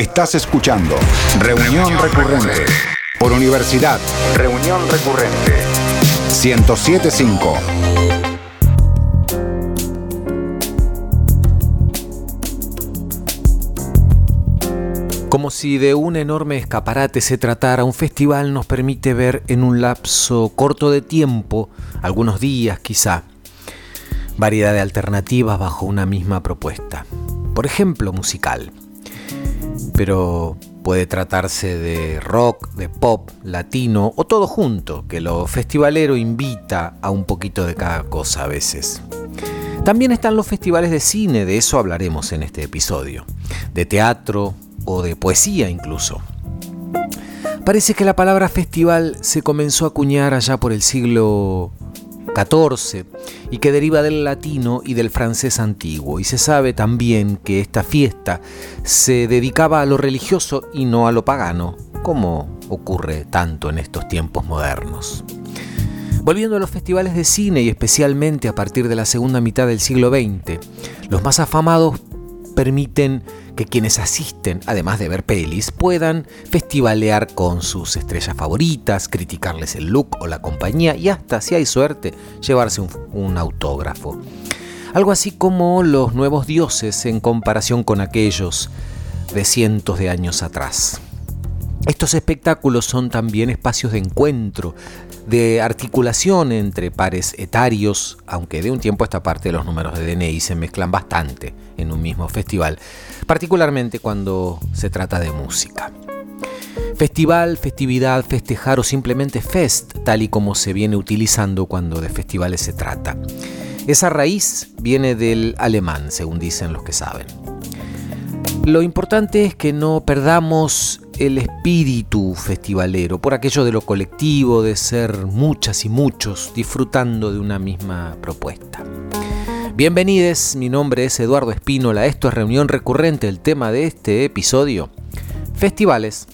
Estás escuchando Reunión Recurrente por Universidad. Reunión Recurrente 1075. Como si de un enorme escaparate se tratara, un festival nos permite ver en un lapso corto de tiempo, algunos días quizá, variedad de alternativas bajo una misma propuesta. Por ejemplo, musical. Pero puede tratarse de rock, de pop, latino o todo junto, que lo festivalero invita a un poquito de cada cosa a veces. También están los festivales de cine, de eso hablaremos en este episodio. De teatro, o de poesía incluso. Parece que la palabra festival se comenzó a acuñar allá por el siglo XIV y que deriva del latino y del francés antiguo. Y se sabe también que esta fiesta se dedicaba a lo religioso y no a lo pagano, como ocurre tanto en estos tiempos modernos. Volviendo a los festivales de cine y especialmente a partir de la segunda mitad del siglo XX, los más afamados permiten que quienes asisten, además de ver pelis, puedan festivalear con sus estrellas favoritas, criticarles el look o la compañía y hasta, si hay suerte, llevarse un, autógrafo. Algo así como los nuevos dioses en comparación con aquellos de cientos de años atrás. Estos espectáculos son también espacios de encuentro, de articulación entre pares etarios, aunque de un tiempo a esta parte los números de DNI se mezclan bastante en un mismo festival, particularmente cuando se trata de música. Festival, festividad, festejar o simplemente fest, tal y como se viene utilizando cuando de festivales se trata. Esa raíz viene del alemán, según dicen los que saben. Lo importante es que no perdamos el espíritu festivalero, por aquello de lo colectivo, de ser muchas y muchos disfrutando de una misma propuesta. Bienvenidos, mi nombre es Eduardo Espínola, esto es Reunión Recurrente, el tema de este episodio, festivales.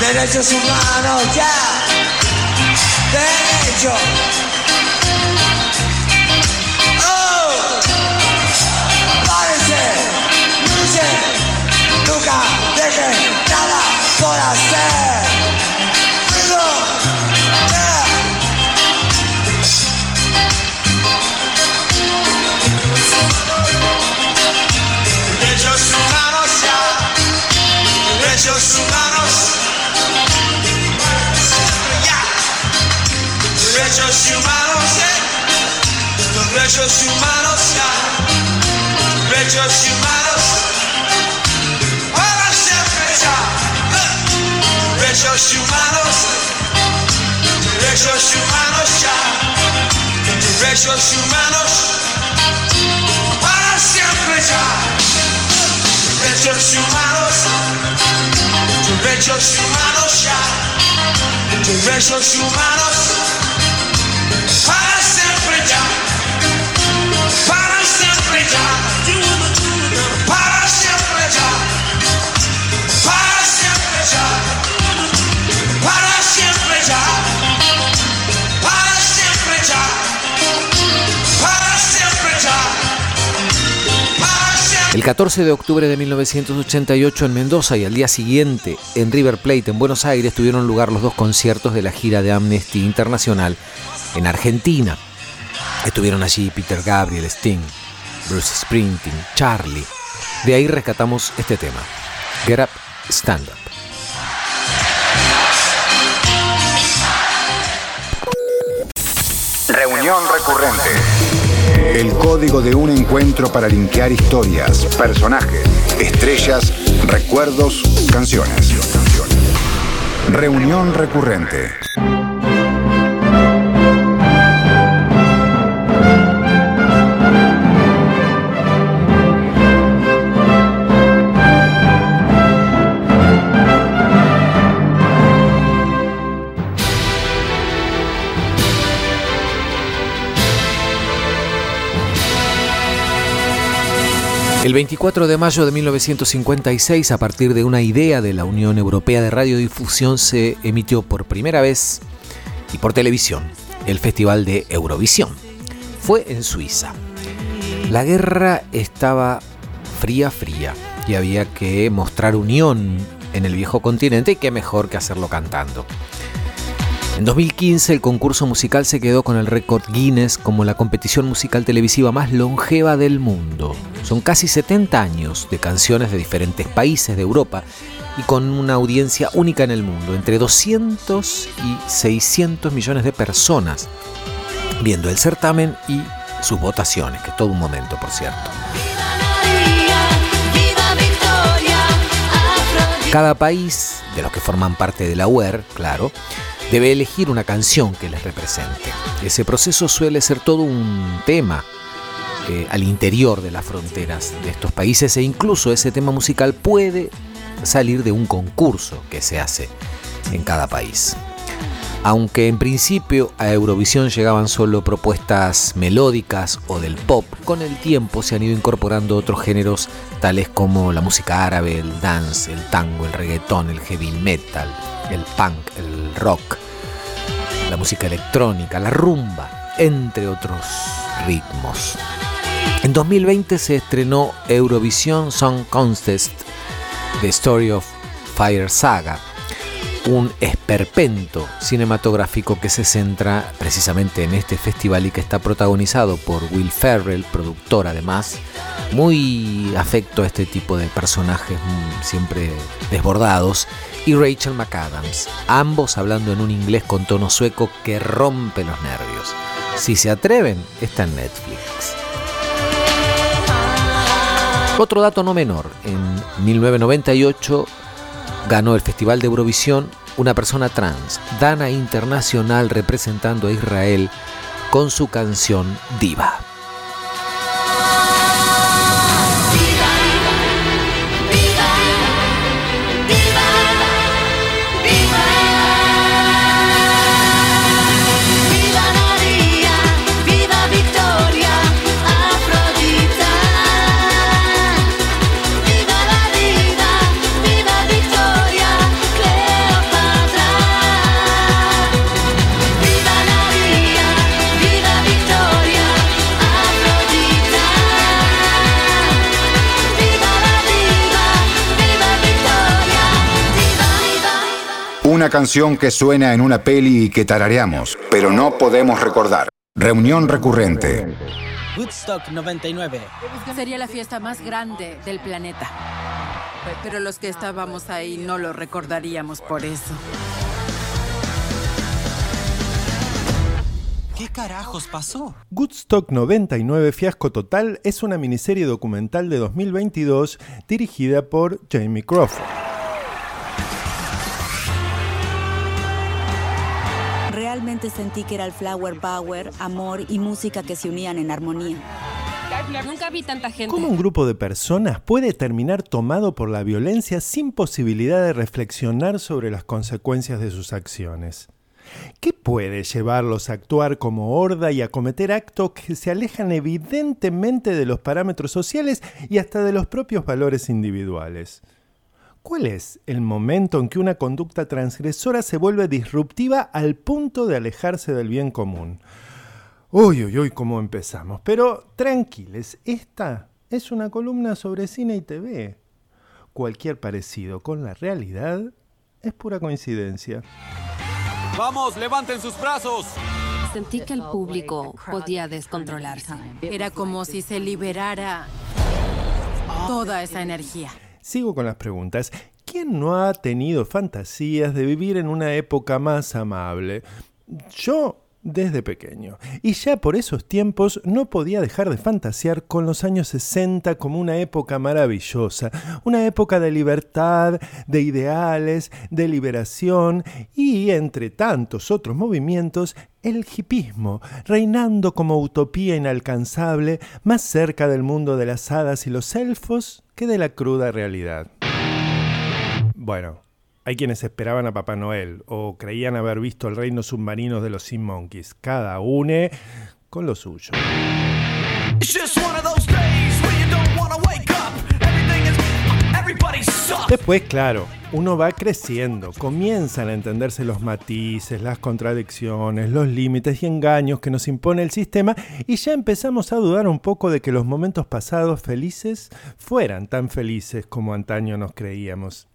Derechos humanos, ya, yeah. derechos. Oh, parece, nunca dejen nada por hacer. Derechos humanos, derechos humanos, derechos humanos. Para siempre ya. Derechos humanos, derechos humanos ya. Derechos humanos. Para siempre ya. Derechos humanos derechos humanos ya, derechos humanos El 14 de octubre de 1988 en Mendoza y al día siguiente en River Plate en Buenos Aires tuvieron lugar los dos conciertos de la gira de Amnesty Internacional en Argentina. Estuvieron allí Peter Gabriel, Sting, Bruce Springsteen, Charlie. De ahí rescatamos este tema, Get Up, Stand Up. Reunión recurrente. El código de un encuentro para linkear historias, personajes, estrellas, recuerdos, canciones. Reunión recurrente. El 24 de mayo de 1956, a partir de una idea de la Unión Europea de Radiodifusión, se emitió por primera vez y por televisión el Festival de Eurovisión. Fue en Suiza. La guerra estaba fría, fría, y había que mostrar unión en el viejo continente y qué mejor que hacerlo cantando. En 2015 el concurso musical se quedó con el récord Guinness como la competición musical televisiva más longeva del mundo. Son casi 70 años de canciones de diferentes países de Europa y con una audiencia única en el mundo, entre 200 y 600 millones de personas viendo el certamen y sus votaciones, que es todo un momento, por cierto. Cada país, de los que forman parte de la UER, claro, debe elegir una canción que les represente. Ese proceso suele ser todo un tema eh, al interior de las fronteras de estos países e incluso ese tema musical puede salir de un concurso que se hace en cada país. Aunque en principio a Eurovisión llegaban solo propuestas melódicas o del pop, con el tiempo se han ido incorporando otros géneros tales como la música árabe, el dance, el tango, el reggaetón, el heavy metal, el punk, el rock, la música electrónica, la rumba, entre otros ritmos. En 2020 se estrenó Eurovision Song Contest, The Story of Fire Saga, un esperpento cinematográfico que se centra precisamente en este festival y que está protagonizado por Will Ferrell, productor además, muy afecto a este tipo de personajes mm, siempre desbordados, y Rachel McAdams, ambos hablando en un inglés con tono sueco que rompe los nervios. Si se atreven, está en Netflix. Otro dato no menor, en 1998 ganó el Festival de Eurovisión una persona trans, Dana Internacional representando a Israel con su canción Diva. Una canción que suena en una peli y que tarareamos, pero no podemos recordar. Reunión recurrente. Woodstock 99. Sería la fiesta más grande del planeta. Pero los que estábamos ahí no lo recordaríamos por eso. ¿Qué carajos pasó? Woodstock 99 Fiasco Total es una miniserie documental de 2022 dirigida por Jamie Crawford. Sentí que era el flower power, amor y música que se unían en armonía. Nunca vi tanta gente. ¿Cómo un grupo de personas puede terminar tomado por la violencia sin posibilidad de reflexionar sobre las consecuencias de sus acciones? ¿Qué puede llevarlos a actuar como horda y a cometer actos que se alejan evidentemente de los parámetros sociales y hasta de los propios valores individuales? ¿Cuál es el momento en que una conducta transgresora se vuelve disruptiva al punto de alejarse del bien común? Uy, uy, uy, cómo empezamos. Pero tranquiles, esta es una columna sobre cine y TV. Cualquier parecido con la realidad es pura coincidencia. Vamos, levanten sus brazos. Sentí que el público podía descontrolarse. Era como si se liberara toda esa energía. Sigo con las preguntas. ¿Quién no ha tenido fantasías de vivir en una época más amable? Yo desde pequeño. Y ya por esos tiempos no podía dejar de fantasear con los años 60 como una época maravillosa, una época de libertad, de ideales, de liberación y, entre tantos otros movimientos, el hipismo, reinando como utopía inalcanzable, más cerca del mundo de las hadas y los elfos que de la cruda realidad. Bueno, hay quienes esperaban a Papá Noel o creían haber visto el reino submarino de los Sea Monkeys, cada une con lo suyo. Después, claro, uno va creciendo, comienzan a entenderse los matices, las contradicciones, los límites y engaños que nos impone el sistema y ya empezamos a dudar un poco de que los momentos pasados felices fueran tan felices como antaño nos creíamos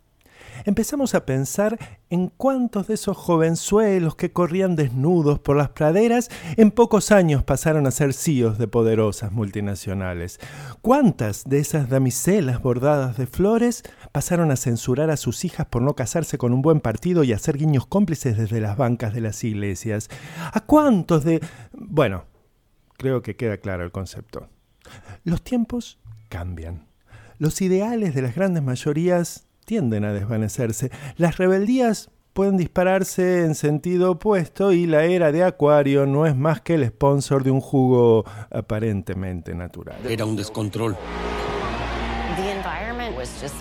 empezamos a pensar en cuántos de esos jovenzuelos que corrían desnudos por las praderas en pocos años pasaron a ser CEOs de poderosas multinacionales. ¿Cuántas de esas damiselas bordadas de flores pasaron a censurar a sus hijas por no casarse con un buen partido y hacer guiños cómplices desde las bancas de las iglesias? ¿A cuántos de... Bueno, creo que queda claro el concepto. Los tiempos cambian. Los ideales de las grandes mayorías tienden a desvanecerse. Las rebeldías pueden dispararse en sentido opuesto y la era de Acuario no es más que el sponsor de un jugo aparentemente natural. Era un descontrol.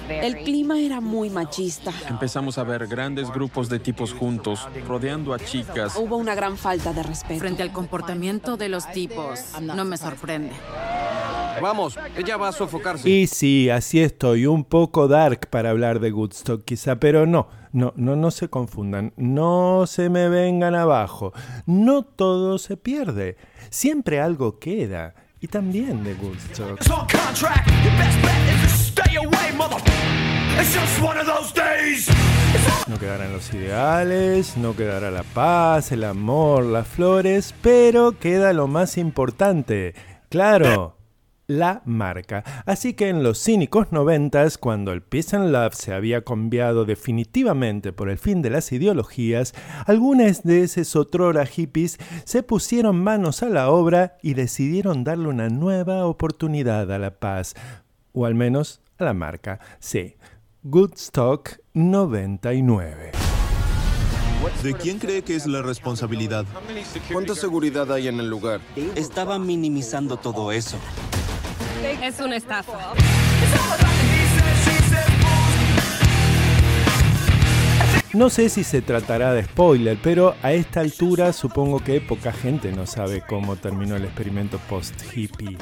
El clima era muy machista. Empezamos a ver grandes grupos de tipos juntos, rodeando a chicas. Hubo una gran falta de respeto. Frente al comportamiento de los tipos, no me sorprende. Vamos, ella va a sofocarse. Y sí, así estoy, un poco dark para hablar de Woodstock quizá, pero no, no, no, no se confundan, no se me vengan abajo, no todo se pierde, siempre algo queda, y también de Woodstock. No quedarán los ideales, no quedará la paz, el amor, las flores, pero queda lo más importante. Claro, la marca. Así que en los cínicos noventas, cuando el Peace and Love se había cambiado definitivamente por el fin de las ideologías, algunas de esos otrora hippies se pusieron manos a la obra y decidieron darle una nueva oportunidad a la paz, o al menos a la marca. Sí, Goodstock 99. ¿De quién cree que es la responsabilidad? ¿Cuánta seguridad hay en el lugar? Estaba minimizando todo eso. Es una estafa. No sé si se tratará de spoiler, pero a esta altura supongo que poca gente no sabe cómo terminó el experimento post-hippie.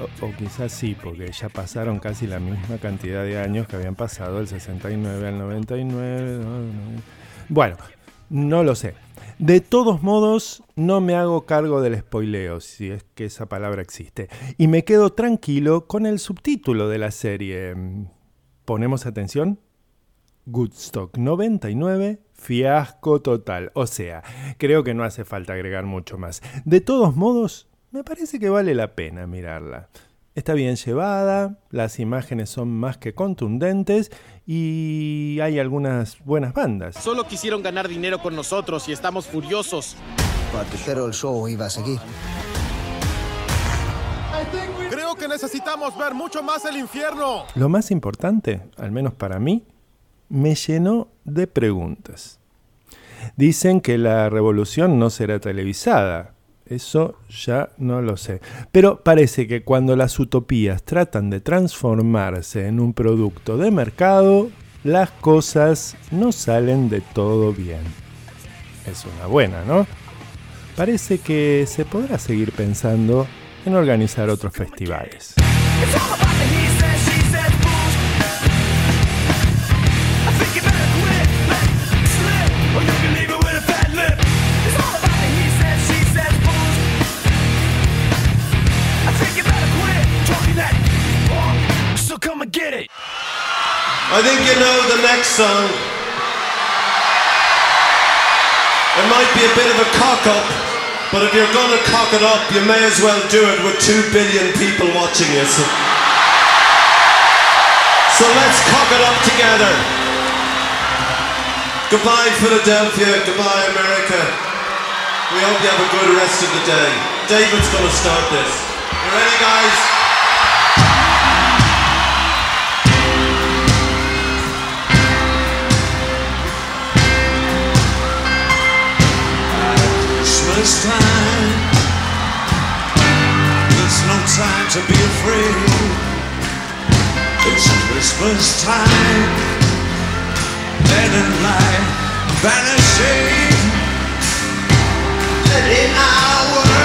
O, o, quizás sí, porque ya pasaron casi la misma cantidad de años que habían pasado del 69 al 99. Bueno, no lo sé. De todos modos, no me hago cargo del spoileo, si es que esa palabra existe, y me quedo tranquilo con el subtítulo de la serie. ¿Ponemos atención? Goodstock 99, fiasco total. O sea, creo que no hace falta agregar mucho más. De todos modos, me parece que vale la pena mirarla. Está bien llevada, las imágenes son más que contundentes y hay algunas buenas bandas. Solo quisieron ganar dinero con nosotros y estamos furiosos. Pero el show iba a seguir. Creo que necesitamos ver mucho más el infierno. Lo más importante, al menos para mí, me llenó de preguntas. Dicen que la revolución no será televisada. Eso ya no lo sé. Pero parece que cuando las utopías tratan de transformarse en un producto de mercado, las cosas no salen de todo bien. Es una buena, ¿no? Parece que se podrá seguir pensando en organizar otros festivales. I think you know the next song. It might be a bit of a cock up, but if you're gonna cock it up, you may as well do it with two billion people watching you. So, so let's cock it up together. Goodbye, Philadelphia. Goodbye, America. We hope you have a good rest of the day. David's gonna start this. You ready, guys? Christmas time. There's no time to be afraid. It's Christmas time. Dead and light vanishing. And in our world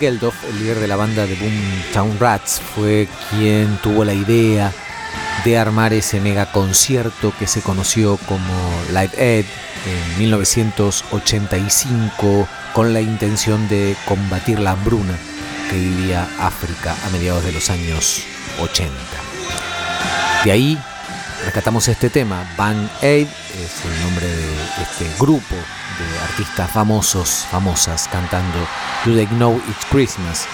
El líder de la banda de Boomtown Rats, fue quien tuvo la idea de armar ese mega concierto que se conoció como Live Aid en 1985 con la intención de combatir la hambruna que vivía África a mediados de los años 80. De ahí rescatamos este tema. Band Aid es el nombre de este grupo de artistas famosos, famosas, cantando Do They Know It's Christmas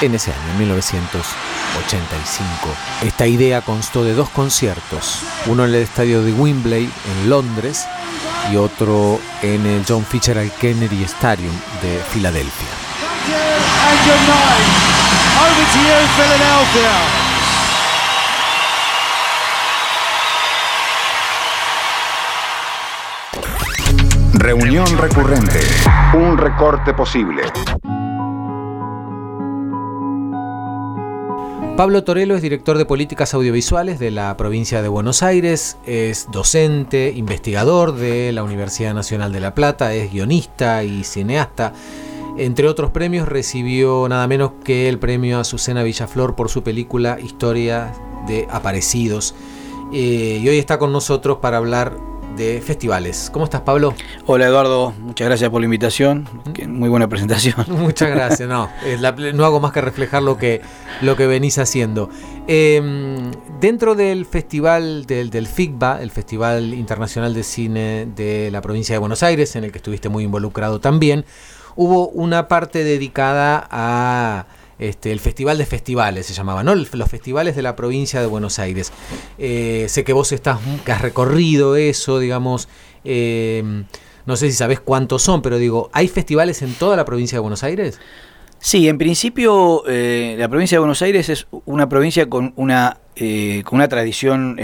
en ese año, en 1985. Esta idea constó de dos conciertos, uno en el estadio de Wembley en Londres y otro en el John Fitzgerald Kennedy Stadium de Filadelfia. Reunión recurrente. Un recorte posible. Pablo Torello es director de políticas audiovisuales de la provincia de Buenos Aires, es docente, investigador de la Universidad Nacional de La Plata, es guionista y cineasta. Entre otros premios recibió nada menos que el premio Azucena Villaflor por su película Historia de Aparecidos. Eh, y hoy está con nosotros para hablar de festivales. ¿Cómo estás, Pablo? Hola, Eduardo. Muchas gracias por la invitación. Muy buena presentación. Muchas gracias. No, la, no hago más que reflejar lo que, lo que venís haciendo. Eh, dentro del festival del, del FICBA, el Festival Internacional de Cine de la provincia de Buenos Aires, en el que estuviste muy involucrado también, hubo una parte dedicada a este, el Festival de Festivales se llamaba, ¿no? Los festivales de la provincia de Buenos Aires. Eh, sé que vos estás, que has recorrido eso, digamos. eh, no sé si sabés cuántos son, pero digo, ¿hay festivales en toda la provincia de Buenos Aires? Sí, en principio eh, la provincia de Buenos Aires es una provincia con una, con una tradición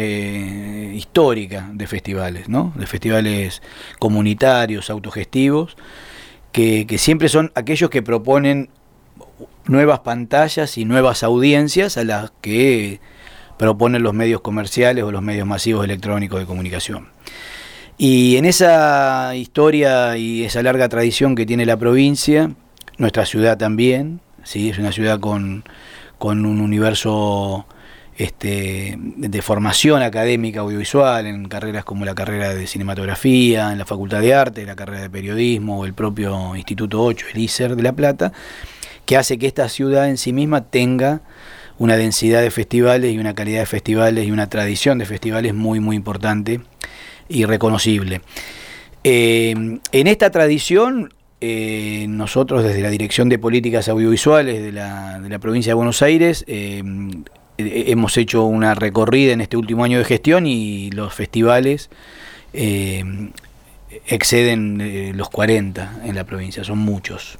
histórica de festivales, ¿no? De festivales comunitarios, autogestivos, que siempre son aquellos que proponen nuevas pantallas y nuevas audiencias a las que proponen los medios comerciales o los medios masivos electrónicos de comunicación. Y en esa historia y esa larga tradición que tiene la provincia, nuestra ciudad también, ¿sí? es una ciudad con, con un universo este, de formación académica audiovisual en carreras como la carrera de cinematografía, en la Facultad de Arte, la carrera de periodismo o el propio Instituto 8, el ICER de La Plata, que hace que esta ciudad en sí misma tenga una densidad de festivales y una calidad de festivales y una tradición de festivales muy muy importante y reconocible. Eh, en esta tradición, eh, nosotros desde la Dirección de Políticas Audiovisuales de la, de la provincia de Buenos Aires eh, hemos hecho una recorrida en este último año de gestión y los festivales exceden los 40 en la provincia, son muchos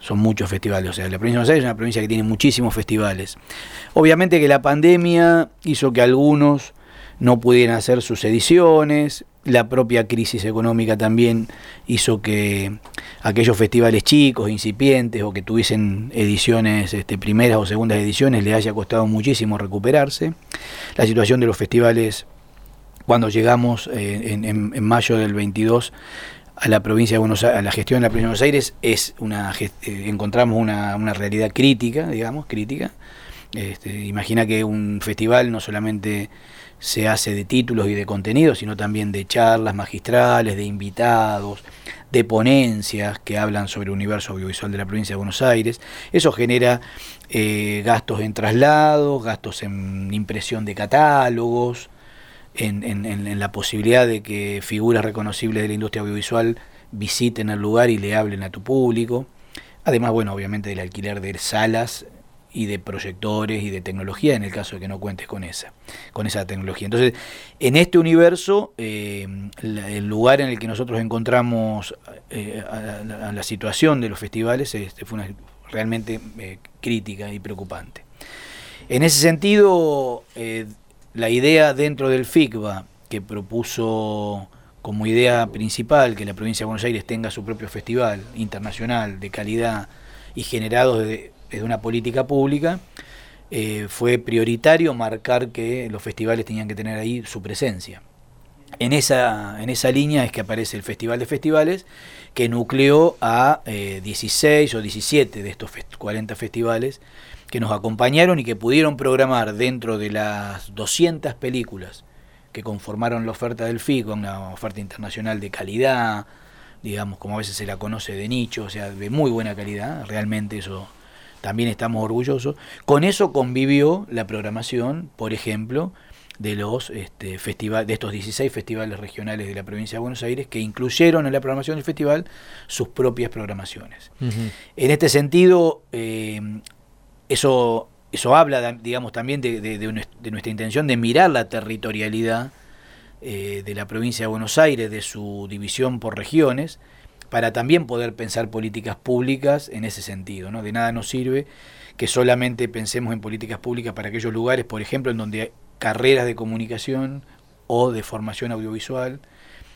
son muchos festivales. O sea, la provincia de Buenos Aires es una provincia que tiene muchísimos festivales. Obviamente que la pandemia hizo que algunos no pudieran hacer sus ediciones, la propia crisis económica también hizo que aquellos festivales chicos, incipientes o que tuviesen ediciones, este, primeras o segundas ediciones, les haya costado muchísimo recuperarse. La situación de los festivales, cuando llegamos eh, en, en, mayo del 22, a la provincia de Buenos Aires, a la gestión de la provincia de Buenos Aires es una eh, encontramos una, una, realidad crítica, digamos, crítica. Este, imagina que un festival no solamente se hace de títulos y de contenidos, sino también de charlas magistrales, de invitados, de ponencias que hablan sobre el universo audiovisual de la provincia de Buenos Aires. Eso genera eh, gastos en traslados, gastos en impresión de catálogos, en, la posibilidad de que figuras reconocibles de la industria audiovisual visiten el lugar y le hablen a tu público. Además, bueno, obviamente del alquiler de salas y de proyectores y de tecnología en el caso de que no cuentes con esa, con esa tecnología. Entonces, en este universo, eh, el lugar en el que nosotros encontramos eh, la, situación de los festivales fue una, realmente eh, crítica y preocupante. En ese sentido, la idea dentro del FICBA que propuso como idea principal que la provincia de Buenos Aires tenga su propio festival internacional de calidad y generado desde, una política pública, eh, fue prioritario marcar que los festivales tenían que tener ahí su presencia. En esa, en esa línea es que aparece el Festival de Festivales, que nucleó a eh, 16 o 17 de estos fest 40 festivales que nos acompañaron y que pudieron programar dentro de las 200 películas que conformaron la oferta del FICO, una oferta internacional de calidad, digamos, como a veces se la conoce de nicho, o sea, de muy buena calidad, realmente eso también estamos orgullosos. Con eso convivió la programación, por ejemplo, de los este, de estos 16 festivales regionales de la provincia de Buenos Aires que incluyeron en la programación del festival sus propias programaciones. En este sentido, eh, eso, eso habla, digamos, también de, de nuestra intención de mirar la territorialidad eh, de la provincia de Buenos Aires, de su división por regiones, para también poder pensar políticas públicas en ese sentido. ¿no? De nada nos sirve que solamente pensemos en políticas públicas para aquellos lugares, por ejemplo, en donde hay carreras de comunicación o de formación audiovisual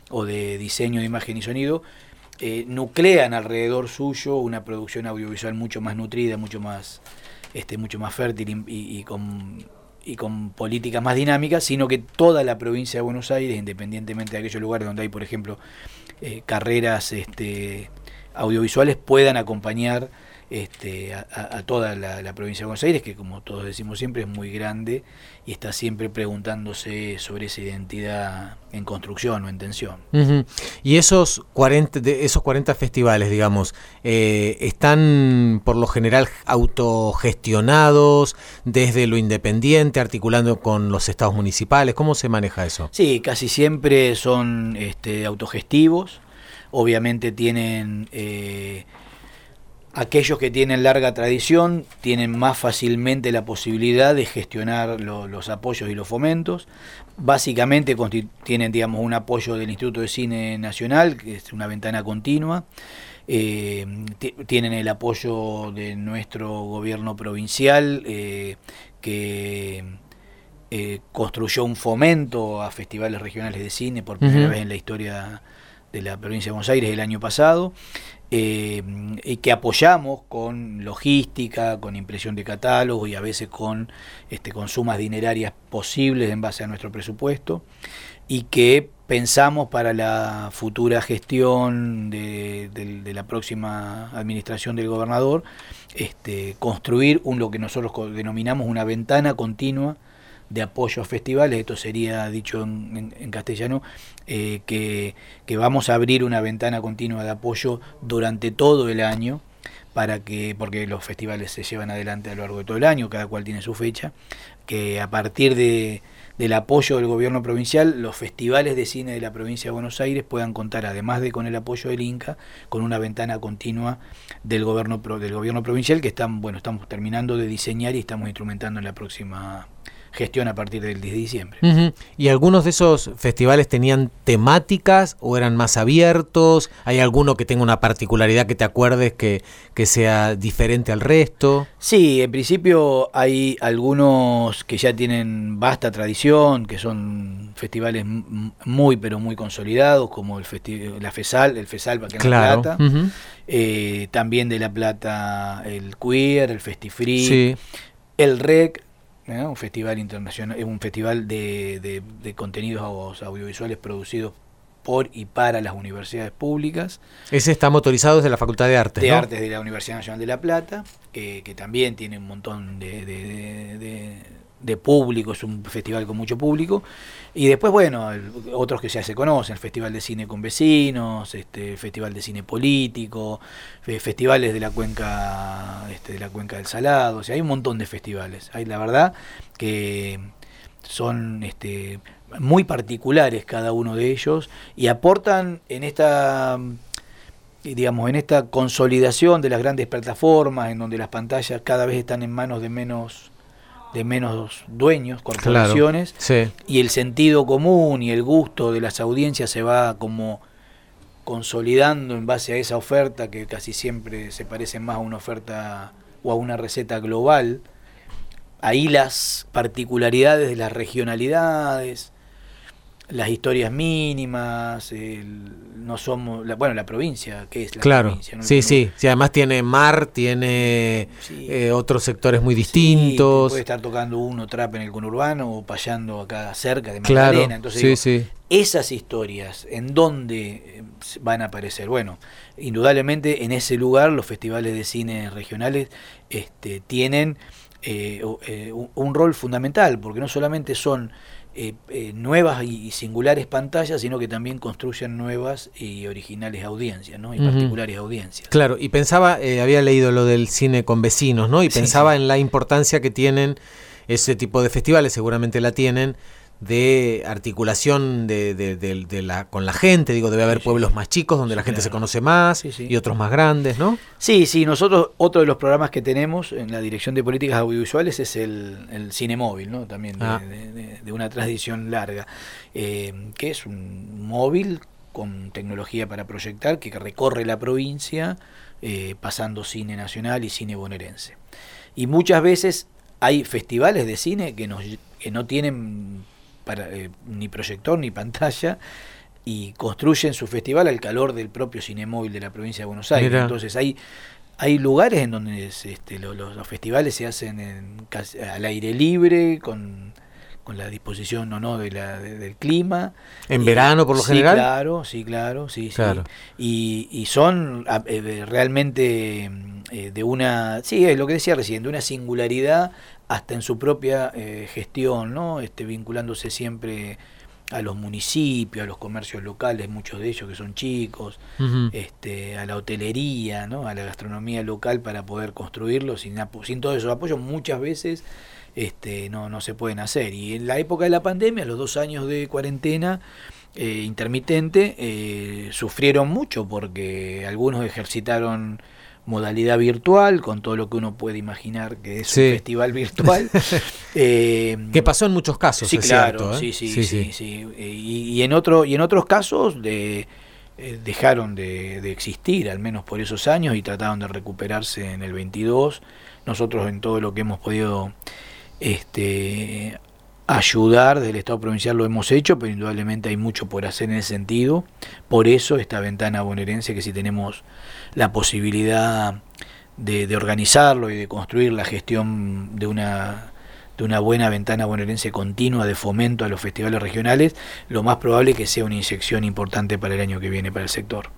o de diseño de imagen y sonido, eh, nuclean alrededor suyo una producción audiovisual mucho más nutrida, mucho más, este, mucho más fértil y, con, y con políticas más dinámicas, sino que toda la provincia de Buenos Aires, independientemente de aquellos lugares donde hay, por ejemplo, eh, carreras este, audiovisuales, puedan acompañar este, a, a- toda la, la provincia de Buenos Aires, que como todos decimos siempre es muy grande y está siempre preguntándose sobre esa identidad en construcción o en tensión. Y esos 40, de esos 40 festivales, digamos, eh, ¿están por lo general autogestionados desde lo independiente, articulando con los estados municipales? ¿Cómo se maneja eso? Sí, casi siempre son este, autogestivos. Obviamente tienen eh, aquellos que tienen larga tradición, tienen más fácilmente la posibilidad de gestionar lo- los apoyos y los fomentos. Básicamente tienen, digamos, un apoyo del Instituto de Cine Nacional, que es una ventana continua. Eh, ti- tienen el apoyo de nuestro gobierno provincial, eh, que eh, construyó un fomento a festivales regionales de cine por primera vez en la historia de la provincia de Buenos Aires el año pasado, eh, y que apoyamos con logística, con impresión de catálogo y a veces con, este, con sumas dinerarias posibles en base a nuestro presupuesto, y que pensamos para la futura gestión de, la próxima administración del gobernador, este, construir un, lo que nosotros denominamos una ventana continua de apoyo a festivales, esto sería dicho en, castellano, eh, que, que vamos a abrir una ventana continua de apoyo durante todo el año, para que, porque los festivales se llevan adelante a lo largo de todo el año, cada cual tiene su fecha, que a partir de, del apoyo del gobierno provincial, los festivales de cine de la provincia de Buenos Aires puedan contar, además de con el apoyo del Inca, con una ventana continua del gobierno del gobierno provincial que están, bueno, estamos terminando de diseñar y estamos instrumentando en la próxima gestión a partir del 10 de diciembre. ¿Y algunos de esos festivales tenían temáticas o eran más abiertos? ¿Hay alguno que tenga una particularidad que te acuerdes que, que sea diferente al resto? Sí, en principio hay algunos que ya tienen vasta tradición, que son festivales muy pero muy consolidados, como el la FESAL, el FESAL en Claro, La Plata, eh, también de La Plata el Queer, el Festifree, Sí. el REC, un festival internacional, es un festival de, de- de contenidos audiovisuales producidos por y para las universidades públicas Ese está motorizado desde la Facultad de Artes, de ¿no? Artes de la Universidad Nacional de La Plata, que, que también tiene un montón de, de- de- de- público, es un festival con mucho público. Y después, bueno, otros que ya se conocen, el Festival de Cine con Vecinos, este, el Festival de Cine Político, fe- festivales de la cuenca, este, de la cuenca del Salado, o sea, hay un montón de festivales. Hay la verdad que son este, muy particulares cada uno de ellos y aportan en esta digamos en esta consolidación de las grandes plataformas en donde las pantallas cada vez están en manos de menos de menos dueños, corporaciones sí. y el sentido común y el gusto de las audiencias se va como consolidando en base a esa oferta que casi siempre se parece más a una oferta o a una receta global. Ahí las particularidades de las regionalidades, las historias mínimas, el- no somos, la- bueno, la provincia, que es la Claro, provincia? ¿no? sí, sí, sí. Además tiene mar, tiene eh, otros sectores muy Sí, distintos. puede estar tocando uno trap en el conurbano o payando acá cerca de Claro, Magdalena. Entonces, sí, digo, sí. esas historias, ¿en dónde eh, van a aparecer? Bueno, indudablemente en ese lugar los festivales de cine regionales este, tienen eh, eh, un rol fundamental, porque no solamente son eh, eh, nuevas y singulares pantallas, sino que también construyen nuevas y originales audiencias, ¿no? y particulares audiencias. Claro, y pensaba, eh, había leído lo del cine con vecinos, ¿no? Y Sí, pensaba en la importancia que tienen ese tipo de festivales, seguramente la tienen, de articulación de, de- de- de la, con la gente, digo, debe haber pueblos más chicos donde la gente se conoce más y otros más grandes, ¿no? Sí, sí, nosotros, otro de los programas que tenemos en la Dirección de Políticas Audiovisuales es el, el cine móvil, ¿no? También de, Ah. de una tradición larga, eh, que es un móvil con tecnología para proyectar que recorre la provincia eh, pasando cine nacional y cine bonaerense. Y muchas veces hay festivales de cine que, nos, que no tienen para, eh, ni proyector ni pantalla y construyen su festival al calor del propio cine móvil de la provincia de Buenos Aires. Mira. Entonces hay hay lugares en donde es, este, lo- lo- los festivales se hacen en al aire libre, con, con la disposición o no de la, de- del clima. ¿En Y- verano, por lo sí, general? Claro, sí, claro, sí, sí. Claro. Y, y son a- eh, realmente eh, de una, sí, es lo que decía recién, de una singularidad hasta en su propia eh, gestión, ¿no? Este, vinculándose siempre a los municipios, a los comercios locales, muchos de ellos que son chicos, este, a la hotelería, ¿no? a la gastronomía local para poder construirlo. Sin, sin todos esos apoyos muchas veces este, no, no se pueden hacer. Y en la época de la pandemia, los dos años de cuarentena eh, intermitente, eh, sufrieron mucho porque algunos ejercitaron modalidad virtual, con todo lo que uno puede imaginar que es Sí. un festival virtual. Eh, Que pasó en muchos casos, Sí, es claro, cierto, ¿eh? sí, sí, Sí, sí. Eh, Y, y en otro y en otros casos de, eh, dejaron de, de existir, al menos por esos años, y trataron de recuperarse en el 22. Nosotros en todo lo que hemos podido este, ayudar del Estado provincial lo hemos hecho, pero indudablemente hay mucho por hacer en ese sentido. Por eso esta ventana bonaerense, que si tenemos la posibilidad de, de organizarlo y de construir la gestión de una de una buena ventana bonaerense continua de fomento a los festivales regionales, lo más probable es que sea una inyección importante para el año que viene para el sector.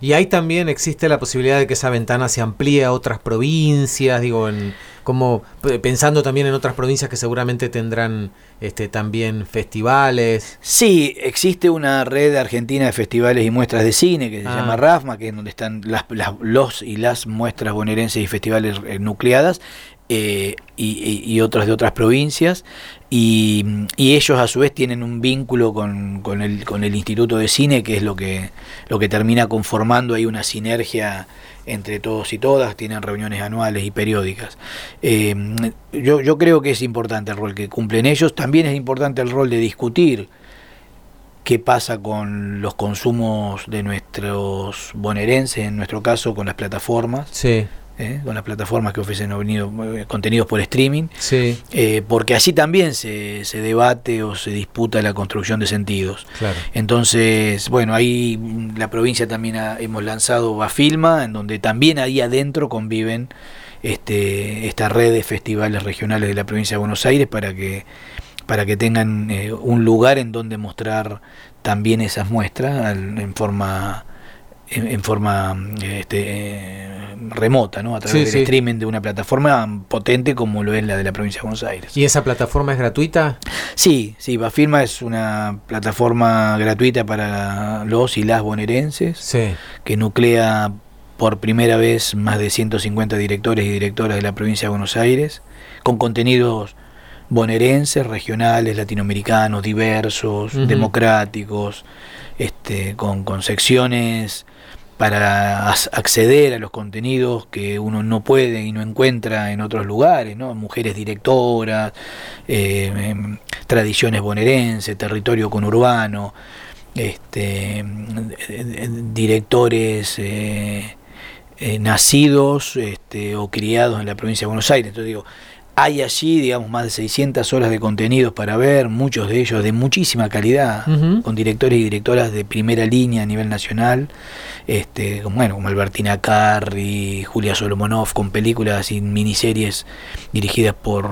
Y ahí también existe la posibilidad de que esa ventana se amplíe a otras provincias, digo, en, como pensando también en otras provincias que seguramente tendrán este, también festivales. Sí, existe una red argentina de festivales y muestras de cine que se Ah. llama RAFMA, que es donde están las, las- los y las muestras bonaerenses y festivales eh, nucleadas. Eh, y, y- otras de otras provincias y, ellos a su vez tienen un vínculo con, con el, con el Instituto de Cine que es lo que, lo que termina conformando ahí una sinergia entre todos y todas, tienen reuniones anuales y periódicas. Eh, yo, yo creo que es importante el rol que cumplen ellos, también es importante el rol de discutir qué pasa con los consumos de nuestros bonaerenses, en nuestro caso con las plataformas. Sí. ¿Eh? con las plataformas que ofrecen eh, contenidos por streaming, Sí. eh, porque allí también se, se debate o se disputa la construcción de sentidos. Claro. Entonces, bueno, ahí la provincia también ha- hemos lanzado Bafilma, en donde también ahí adentro conviven este, esta red de festivales regionales de la provincia de Buenos Aires para que para que tengan eh, un lugar en donde mostrar también esas muestras al- en forma en, en forma este, eh, remota, ¿no? A través Sí, del sí. streaming de una plataforma potente como lo es la de la provincia de Buenos Aires. ¿Y esa plataforma es gratuita? Sí, sí, Bafirma es una plataforma gratuita para los y las bonaerenses Sí. que nuclea por primera vez más de 150 directores y directoras de la provincia de Buenos Aires, con contenidos bonaerenses, regionales, latinoamericanos, diversos, democráticos, este, con, con secciones para acceder a los contenidos que uno no puede y no encuentra en otros lugares, ¿no? Mujeres directoras, eh, em, tradiciones bonaerenses, territorio conurbano, este, directores eh, eh, nacidos este, o criados en la provincia de Buenos Aires. Entonces digo, hay allí, digamos, más de 600 horas de contenidos para ver, muchos de ellos de muchísima calidad, con directores y directoras de primera línea a nivel nacional, este, como, bueno, como Albertina Carri, Julia Solomonov, con películas y miniseries dirigidas por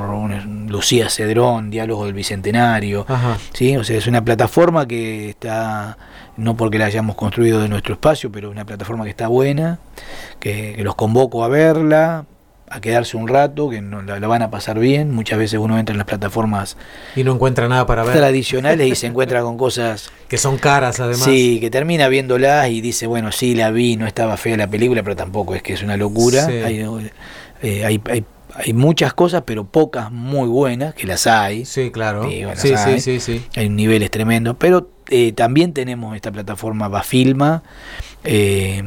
Lucía Cedrón, Diálogo del Bicentenario. Ajá. ¿sí? O sea, es una plataforma que está, no porque la hayamos construido de nuestro espacio, pero una plataforma que está buena, que, que los convoco a verla, a quedarse un rato, que no, la, la van a pasar bien. Muchas veces uno entra en las plataformas Y no encuentra nada para ver. tradicionales y se encuentra con cosas Que son caras además. Sí, que termina viéndolas y dice, bueno, sí, la vi, no estaba fea la película, pero tampoco es que es una locura. Sí. Hay, eh, hay, hay hay muchas cosas, pero pocas muy buenas, que las hay. Sí, claro. Sí, Sí, hay. sí, sí, sí. Hay niveles tremendos, pero eh, también tenemos esta plataforma Bafilma, eh,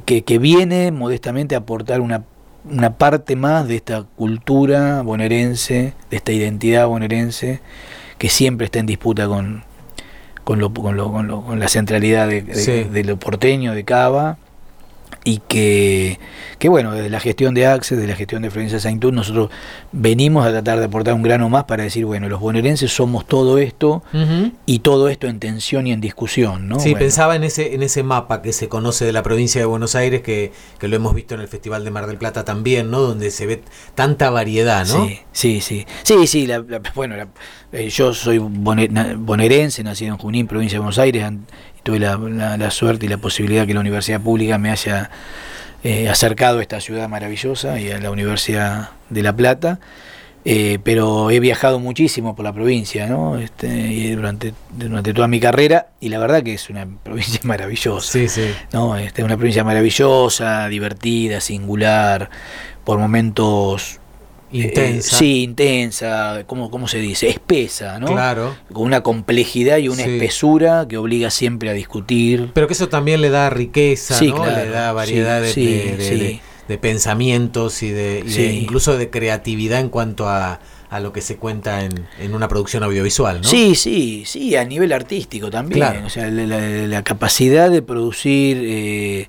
que, que viene modestamente a aportar una, una parte más de esta cultura bonaerense, de esta identidad bonaerense, que siempre está en disputa con, con, lo, con, lo- con lo- con la centralidad de, de- Sí. de lo porteño, de Cava, y que, que bueno, desde la gestión de Access, de la gestión de Florencia Saintud, nosotros venimos a tratar de aportar un grano más para decir, bueno, los bonaerenses somos todo esto y todo esto en tensión y en discusión, ¿no? Sí, Bueno, pensaba en ese, en ese mapa que se conoce de la provincia de Buenos Aires, que, que lo hemos visto en el Festival de Mar del Plata también, ¿no? Donde se ve tanta variedad, ¿no? Sí, sí, sí. Sí, sí, la- la- bueno, la- eh, yo soy bonaerense, nacido en Junín, provincia de Buenos Aires, tuve la, la- la suerte y la posibilidad que la universidad pública me haya eh, acercado a esta ciudad maravillosa y a la Universidad de La Plata. Eh, pero he viajado muchísimo por la provincia, ¿no? Este, y durante, durante toda mi carrera, y la verdad que es una provincia maravillosa. Sí, sí. ¿no? Este, una provincia maravillosa, divertida, singular, por momentos Intensa. eh, sí, intensa, ¿cómo, ¿cómo se dice? Espesa, ¿no? Claro. Con una complejidad y una Sí. espesura que obliga siempre a discutir. Pero que eso también le da riqueza, Sí, ¿no? claro. Le da variedad de, de- pensamientos y de, y incluso de creatividad en cuanto a, a lo que se cuenta en, en una producción audiovisual, ¿no? Sí, sí, sí, a nivel artístico también. Claro. O sea, la, la- la capacidad de producir eh,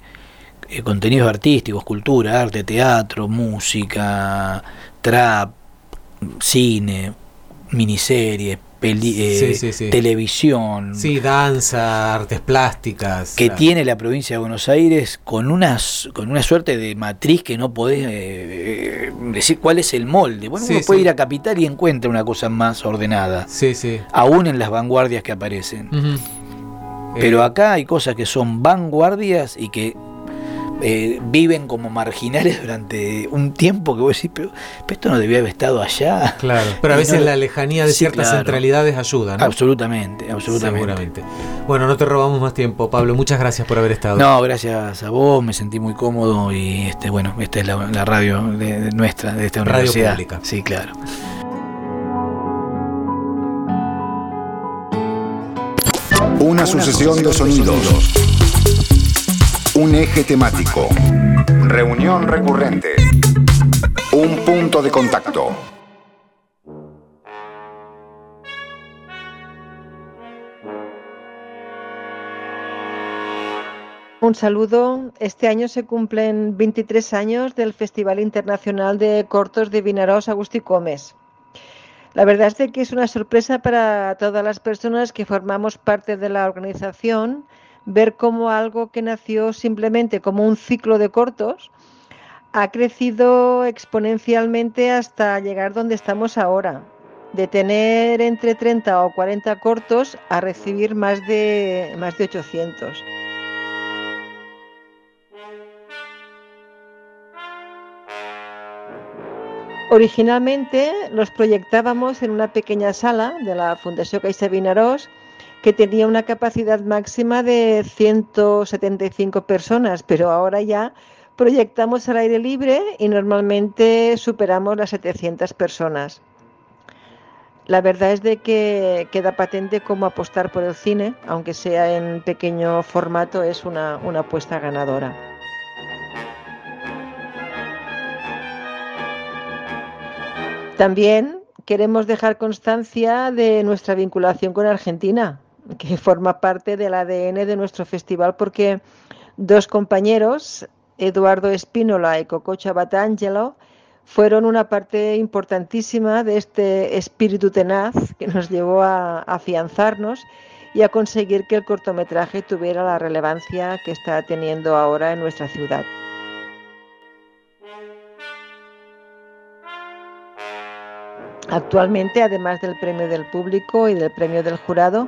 eh, contenidos artísticos, cultura, arte, teatro, música, trap, cine, miniseries, peli- eh, Sí, sí, sí. televisión. Sí, danza, artes plásticas. que tiene la provincia de Buenos Aires con una, s- con una suerte de matriz que no podés eh, eh, decir cuál es el molde. Bueno, uno puede ir a Capital y encuentra una cosa más ordenada, Sí, sí. aún en las vanguardias que aparecen. Pero acá hay cosas que son vanguardias y que eh, viven como marginales durante un tiempo que vos decís, pero, pero esto no debía haber estado allá. Claro, pero a veces no- la lejanía de Sí, ciertas claro. centralidades ayuda, ¿no? Absolutamente, absolutamente. Seguramente. Bueno, no te robamos más tiempo, Pablo. Muchas gracias por haber estado. No, gracias a vos, me sentí muy cómodo y este, bueno, esta es la, la radio de, de nuestra, de esta Radio universidad. pública. Sí, claro. Una sucesión de sonidos. Un eje temático. Reunión recurrente. Un punto de contacto. Un saludo. Este año se cumplen 23 años del Festival Internacional de Cortos de Vinarós Agustí Comes. La verdad es que es una sorpresa para todas las personas que formamos parte de la organización ver cómo algo que nació simplemente como un ciclo de cortos ha crecido exponencialmente hasta llegar donde estamos ahora. De tener entre 30 o 40 cortos a recibir más de, más de 800. Originalmente los proyectábamos en una pequeña sala de la Fundación Caixa Vinarós que tenía una capacidad máxima de 175 personas, pero ahora ya proyectamos al aire libre y normalmente superamos las 700 personas. La verdad es de que queda patente cómo apostar por el cine, aunque sea en pequeño formato, es una, una apuesta ganadora. También queremos dejar constancia de nuestra vinculación con Argentina, que forma parte del ADN de nuestro festival porque dos compañeros, Eduardo Espínola y Cococha Batangelo, fueron una parte importantísima de este espíritu tenaz que nos llevó a afianzarnos y a conseguir que el cortometraje tuviera la relevancia que está teniendo ahora en nuestra ciudad. Actualmente, además del premio del público y del premio del jurado,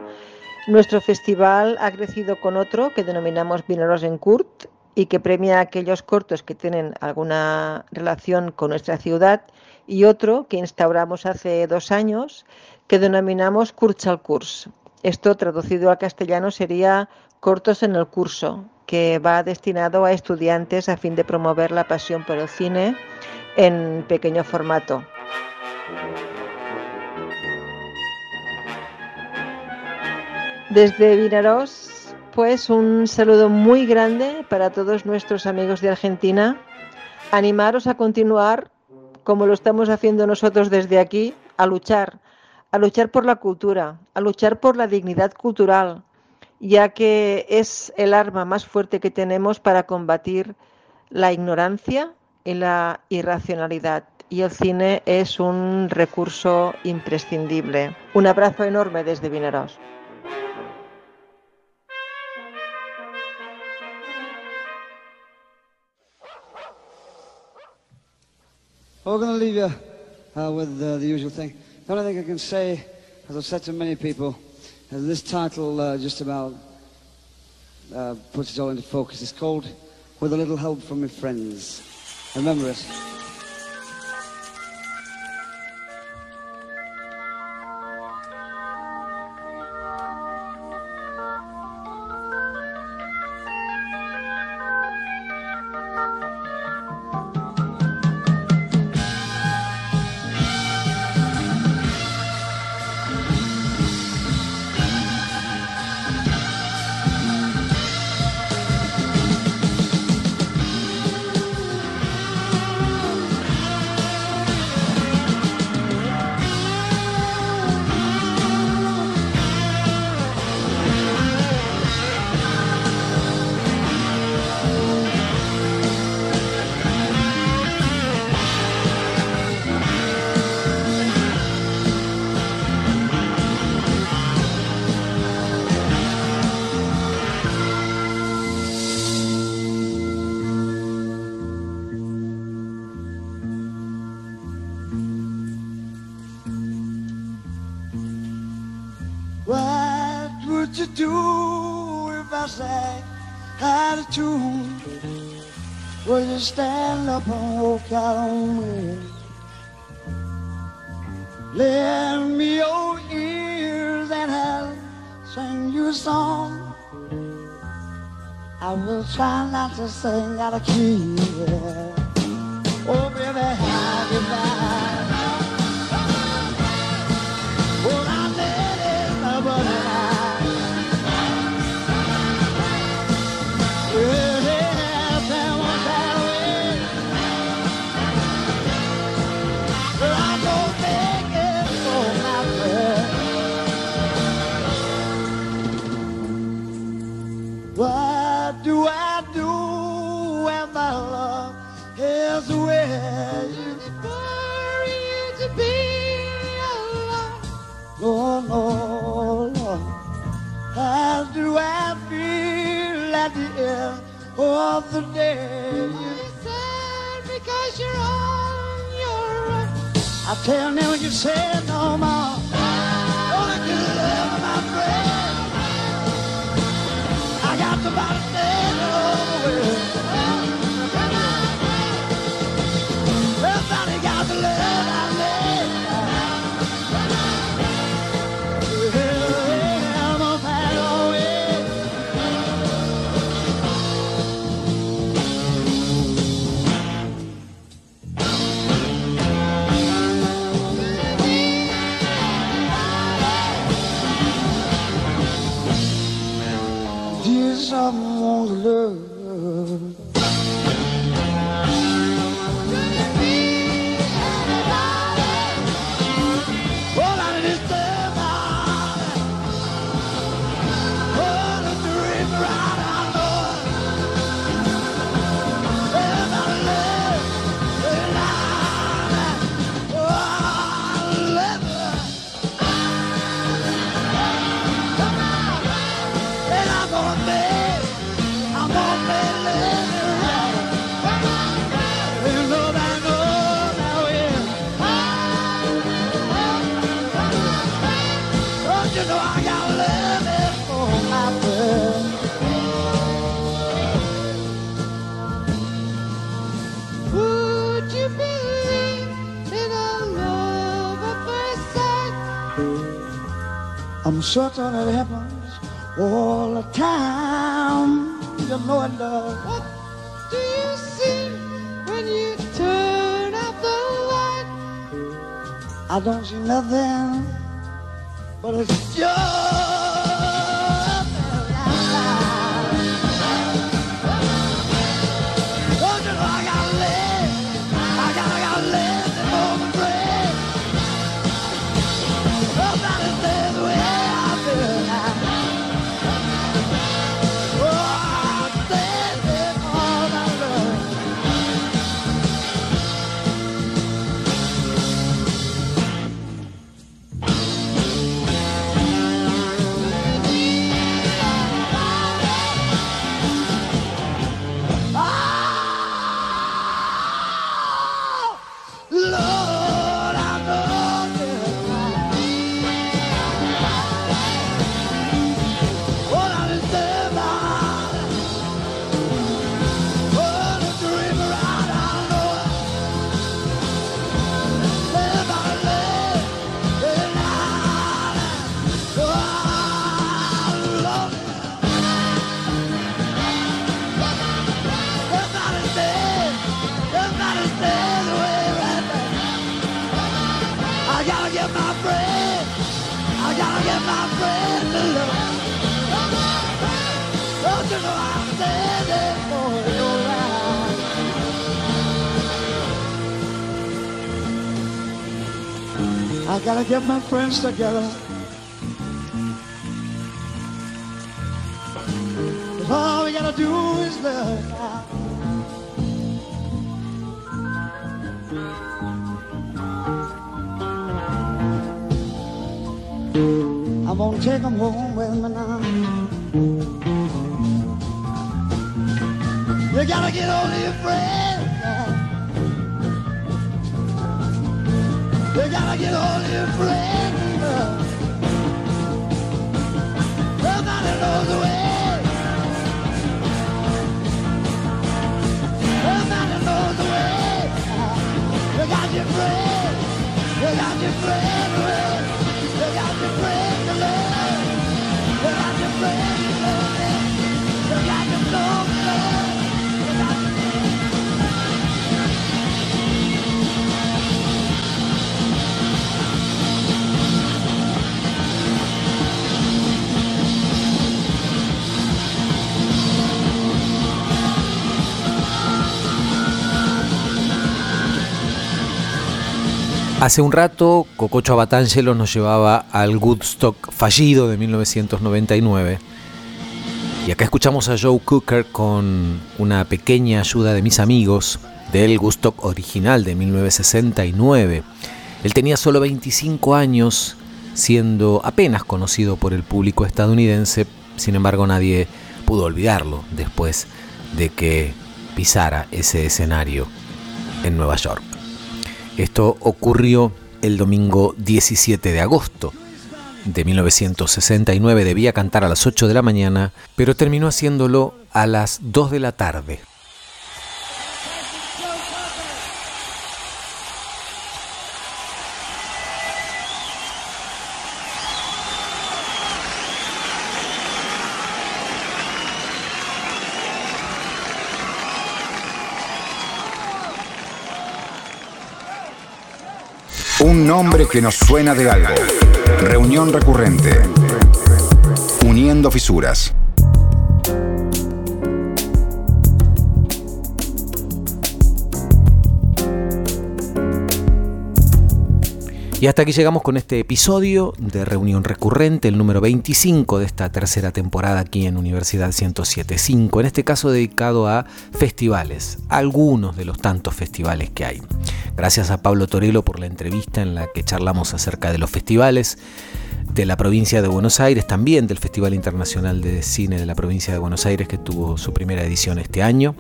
nuestro festival ha crecido con otro que denominamos Vineros en Kurt y que premia aquellos cortos que tienen alguna relación con nuestra ciudad y otro que instauramos hace dos años que denominamos Kurz Esto traducido al castellano sería cortos en el curso, que va destinado a estudiantes a fin de promover la pasión por el cine en pequeño formato. Desde Vinaros, pues un saludo muy grande para todos nuestros amigos de Argentina. Animaros a continuar, como lo estamos haciendo nosotros desde aquí, a luchar, a luchar por la cultura, a luchar por la dignidad cultural, ya que es el arma más fuerte que tenemos para combatir la ignorancia y la irracionalidad. Y el cine es un recurso imprescindible. Un abrazo enorme desde Vinaros. We're going to leave you uh, with uh, the usual thing. The only thing I can say, as I've said to many people, is this title uh, just about uh, puts it all into focus. It's called With a Little Help from My Friends. Remember it. Lend me your ears and I'll sing you a song. I will try not to sing out of key. Oh, of the day? You're sad because you're on your own. I tell them you say no more. something that happens all the time. You know it does. What do you see when you turn out the light? I don't see nothing, but it's just. Gotta get my friends together. 'Cause all we gotta do is love. I'm gonna take them home with me now. Hold of your friends. Nobody knows the way. Way. You got your friend. You got your friend. You got your friend. You got your friend Hace un rato, Cococho Abatangelo nos llevaba al Woodstock fallido de 1999. Y acá escuchamos a Joe Cooker con una pequeña ayuda de mis amigos del Woodstock original de 1969. Él tenía solo 25 años, siendo apenas conocido por el público estadounidense, sin embargo nadie pudo olvidarlo después de que pisara ese escenario en Nueva York. Esto ocurrió el domingo 17 de agosto de 1969. Debía cantar a las 8 de la mañana, pero terminó haciéndolo a las 2 de la tarde. Un nombre que nos suena de algo. Reunión recurrente. Uniendo fisuras. Y hasta aquí llegamos con este episodio de Reunión Recurrente, el número 25 de esta tercera temporada aquí en Universidad 1075, en este caso dedicado a festivales, algunos de los tantos festivales que hay. Gracias a Pablo Torello por la entrevista en la que charlamos acerca de los festivales de la provincia de Buenos Aires, también del Festival Internacional de Cine de la provincia de Buenos Aires que tuvo su primera edición este año.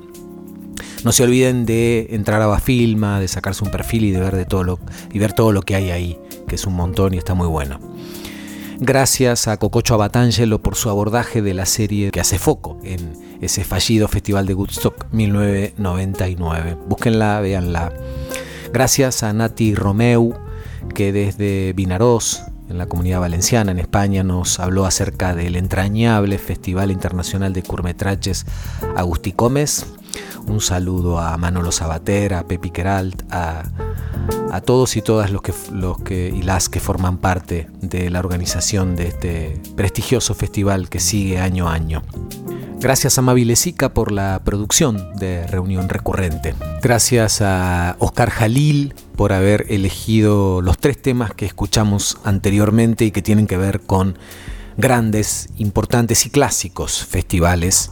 No se olviden de entrar a Bafilma, de sacarse un perfil y de ver de todo lo y ver todo lo que hay ahí, que es un montón y está muy bueno. Gracias a Cococho Abatangelo por su abordaje de la serie que hace foco en ese fallido Festival de Woodstock 1999. Búsquenla, véanla. Gracias a Nati Romeu, que desde Vinarós, en la comunidad valenciana, en España, nos habló acerca del entrañable Festival Internacional de Curmetraches Agustí Gómez. Un saludo a Manolo Sabater, a Pepi Queralt, a todos y todas los que, los que, y las que forman parte de la organización de este prestigioso festival que sigue año a año. Gracias a Mavi Lezica por la producción de Reunión Recurrente. Gracias a Oscar Jalil por haber elegido los tres temas que escuchamos anteriormente y que tienen que ver con grandes, importantes y clásicos festivales.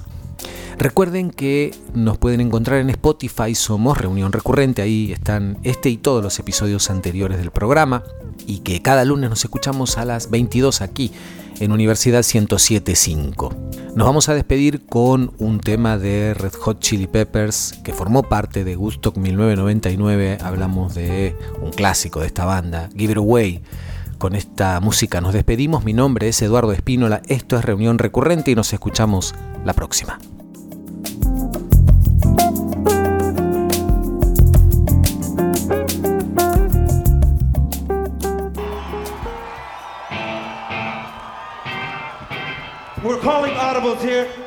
Recuerden que nos pueden encontrar en Spotify, somos Reunión Recurrente, ahí están este y todos los episodios anteriores del programa y que cada lunes nos escuchamos a las 22 aquí en Universidad 1075. Nos vamos a despedir con un tema de Red Hot Chili Peppers que formó parte de Woodstock 1999. Hablamos de un clásico de esta banda, Give It Away. Con esta música nos despedimos. Mi nombre es Eduardo Espínola. Esto es Reunión Recurrente y nos escuchamos la próxima. tables here.